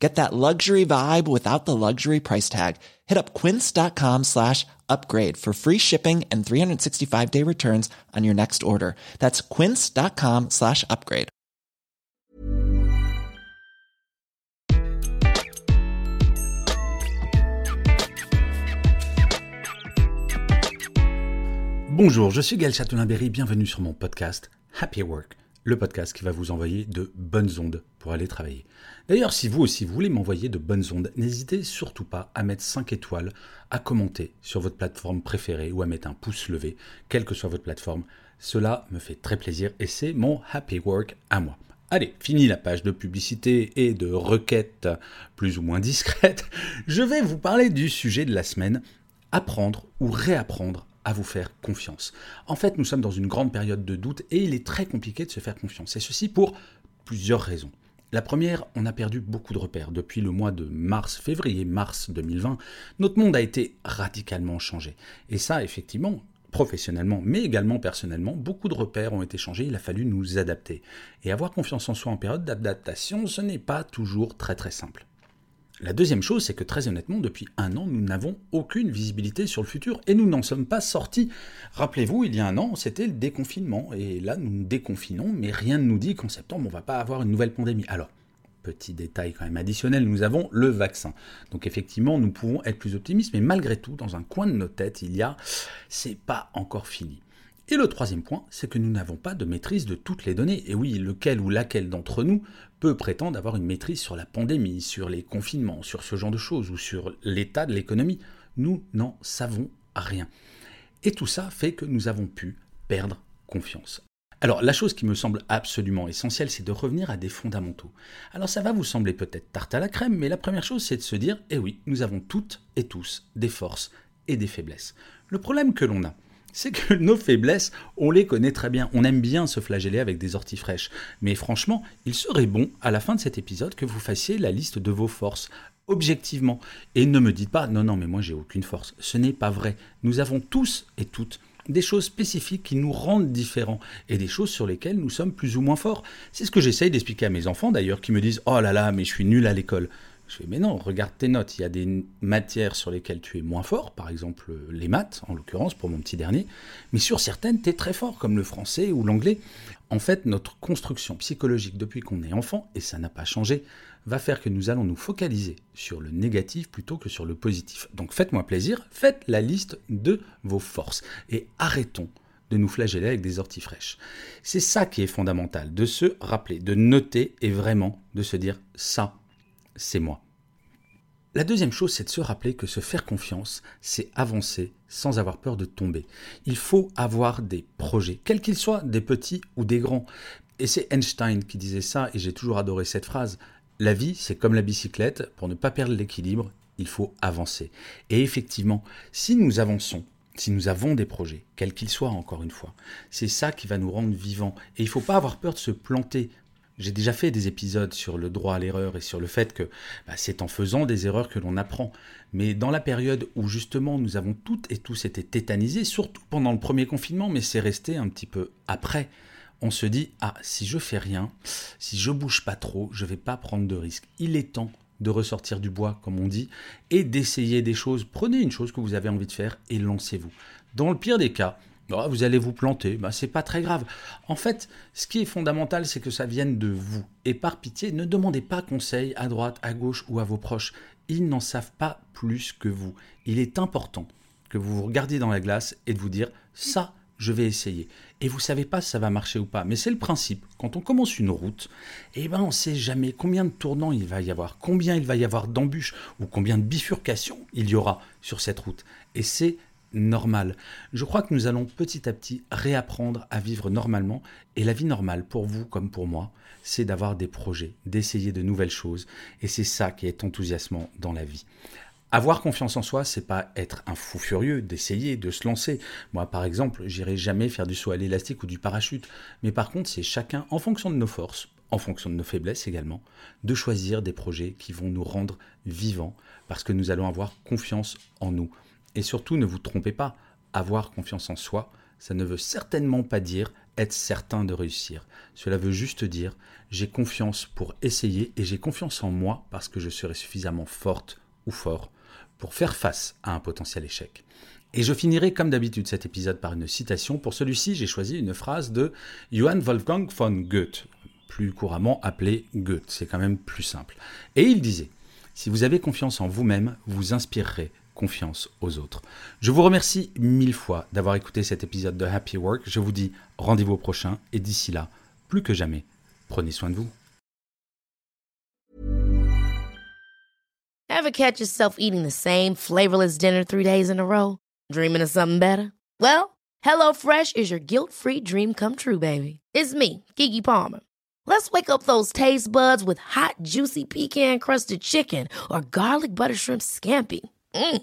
Get that luxury vibe without the luxury price tag. Hit up quince.com slash upgrade for free shipping and 365 day returns on your next order. That's quince.com slash upgrade. Bonjour, je suis Gaël Châtelain-Berry, bienvenue sur mon podcast Happy Work, le podcast qui va vous envoyer de bonnes ondes pour aller travailler. D'ailleurs, si vous aussi voulez m'envoyer de bonnes ondes, n'hésitez surtout pas à mettre 5 étoiles, à commenter sur votre plateforme préférée ou à mettre un pouce levé, quelle que soit votre plateforme. Cela me fait très plaisir et c'est mon happy work à moi. Allez, fini la page de publicité et de requêtes plus ou moins discrètes. Je vais vous parler du sujet de la semaine, apprendre ou réapprendre vous faire confiance. En fait, nous sommes dans une grande période de doute et il est très compliqué de se faire confiance. Et ceci pour plusieurs raisons. La première, on a perdu beaucoup de repères. Depuis le mois de mars, février-mars 2020, notre monde a été radicalement changé. Et ça, effectivement, professionnellement, mais également personnellement, beaucoup de repères ont été changés, il a fallu nous adapter. Et avoir confiance en soi en période d'adaptation, ce n'est pas toujours très très simple. La deuxième chose, c'est que très honnêtement, depuis un an, nous n'avons aucune visibilité sur le futur et nous n'en sommes pas sortis. Rappelez-vous, il y a un an, c'était le déconfinement et là, nous nous déconfinons, mais rien ne nous dit qu'en septembre, on ne va pas avoir une nouvelle pandémie. Alors, petit détail quand même additionnel, nous avons le vaccin. Donc effectivement, nous pouvons être plus optimistes, mais malgré tout, dans un coin de nos têtes, il y a, c'est pas encore fini. Et le troisième point, c'est que nous n'avons pas de maîtrise de toutes les données. Et oui, lequel ou laquelle d'entre nous peut prétendre avoir une maîtrise sur la pandémie, sur les confinements, sur ce genre de choses, ou sur l'état de l'économie? Nous n'en savons rien. Et tout ça fait que nous avons pu perdre confiance. Alors la chose qui me semble absolument essentielle, c'est de revenir à des fondamentaux. Alors ça va vous sembler peut-être tarte à la crème, mais la première chose, c'est de se dire, eh oui, nous avons toutes et tous des forces et des faiblesses. Le problème que l'on a, c'est que nos faiblesses, on les connaît très bien. On aime bien se flageller avec des orties fraîches. Mais franchement, il serait bon, à la fin de cet épisode, que vous fassiez la liste de vos forces, objectivement. Et ne me dites pas, non, non, mais moi j'ai aucune force. Ce n'est pas vrai. Nous avons tous et toutes des choses spécifiques qui nous rendent différents et des choses sur lesquelles nous sommes plus ou moins forts. C'est ce que j'essaye d'expliquer à mes enfants d'ailleurs qui me disent Oh là là, mais je suis nul à l'école. Je fais, mais non, regarde tes notes. Il y a des matières sur lesquelles tu es moins fort, par exemple les maths, en l'occurrence, pour mon petit dernier. Mais sur certaines, tu es très fort, comme le français ou l'anglais. En fait, notre construction psychologique depuis qu'on est enfant, et ça n'a pas changé, va faire que nous allons nous focaliser sur le négatif plutôt que sur le positif. Donc faites-moi plaisir, faites la liste de vos forces et arrêtons de nous flageller avec des orties fraîches. C'est ça qui est fondamental, de se rappeler, de noter et vraiment de se dire ça, c'est moi. La deuxième chose, c'est de se rappeler que se faire confiance, c'est avancer sans avoir peur de tomber. Il faut avoir des projets, quels qu'ils soient, des petits ou des grands. Et c'est Einstein qui disait ça, et j'ai toujours adoré cette phrase. La vie, c'est comme la bicyclette, pour ne pas perdre l'équilibre, il faut avancer. Et effectivement, si nous avançons, si nous avons des projets, quels qu'ils soient encore une fois, c'est ça qui va nous rendre vivants. Et il ne faut pas avoir peur de se planter. J'ai déjà fait des épisodes sur le droit à l'erreur et sur le fait que bah, c'est en faisant des erreurs que l'on apprend. Mais dans la période où justement nous avons toutes et tous été tétanisés, surtout pendant le premier confinement, mais c'est resté un petit peu après, on se dit ah si je fais rien, si je bouge pas trop, je vais pas prendre de risques. Il est temps de ressortir du bois, comme on dit, et d'essayer des choses. Prenez une chose que vous avez envie de faire et lancez-vous. Dans le pire des cas, ah, vous allez vous planter, bah, c'est pas très grave. En fait, ce qui est fondamental, c'est que ça vienne de vous. Et par pitié, ne demandez pas conseil à droite, à gauche ou à vos proches. Ils n'en savent pas plus que vous. Il est important que vous vous regardiez dans la glace et de vous dire ça, je vais essayer. Et vous savez pas si ça va marcher ou pas. Mais c'est le principe. Quand on commence une route, eh ben on sait jamais combien de tournants il va y avoir, combien il va y avoir d'embûches ou combien de bifurcations il y aura sur cette route. Et c'est normal. Je crois que nous allons petit à petit réapprendre à vivre normalement. Et la vie normale, pour vous comme pour moi, c'est d'avoir des projets, d'essayer de nouvelles choses. Et c'est ça qui est enthousiasmant dans la vie. Avoir confiance en soi, c'est pas être un fou furieux d'essayer de se lancer. Moi, par exemple, j'irai jamais faire du saut à l'élastique ou du parachute. Mais par contre, c'est chacun, en fonction de nos forces, en fonction de nos faiblesses également, de choisir des projets qui vont nous rendre vivants parce que nous allons avoir confiance en nous. Et surtout, ne vous trompez pas, avoir confiance en soi, ça ne veut certainement pas dire être certain de réussir. Cela veut juste dire j'ai confiance pour essayer et j'ai confiance en moi parce que je serai suffisamment forte ou fort pour faire face à un potentiel échec. Et je finirai comme d'habitude cet épisode par une citation. Pour celui-ci, j'ai choisi une phrase de Johann Wolfgang von Goethe, plus couramment appelé Goethe. C'est quand même plus simple. Et il disait Si vous avez confiance en vous-même, vous inspirerez confiance aux autres. Je vous remercie mille fois d'avoir écouté cet épisode de Happy Work. Je vous dis rendez-vous au prochain et d'ici là, plus que jamais, prenez soin de vous. Ever catch yourself eating the same flavorless dinner three days in a row? Dreaming of something better? Well, HelloFresh is your guilt-free dream come true, baby. It's me, Kiki Palmer. Let's wake up those taste buds with hot, juicy pecan-crusted chicken or garlic butter shrimp scampi. Mm.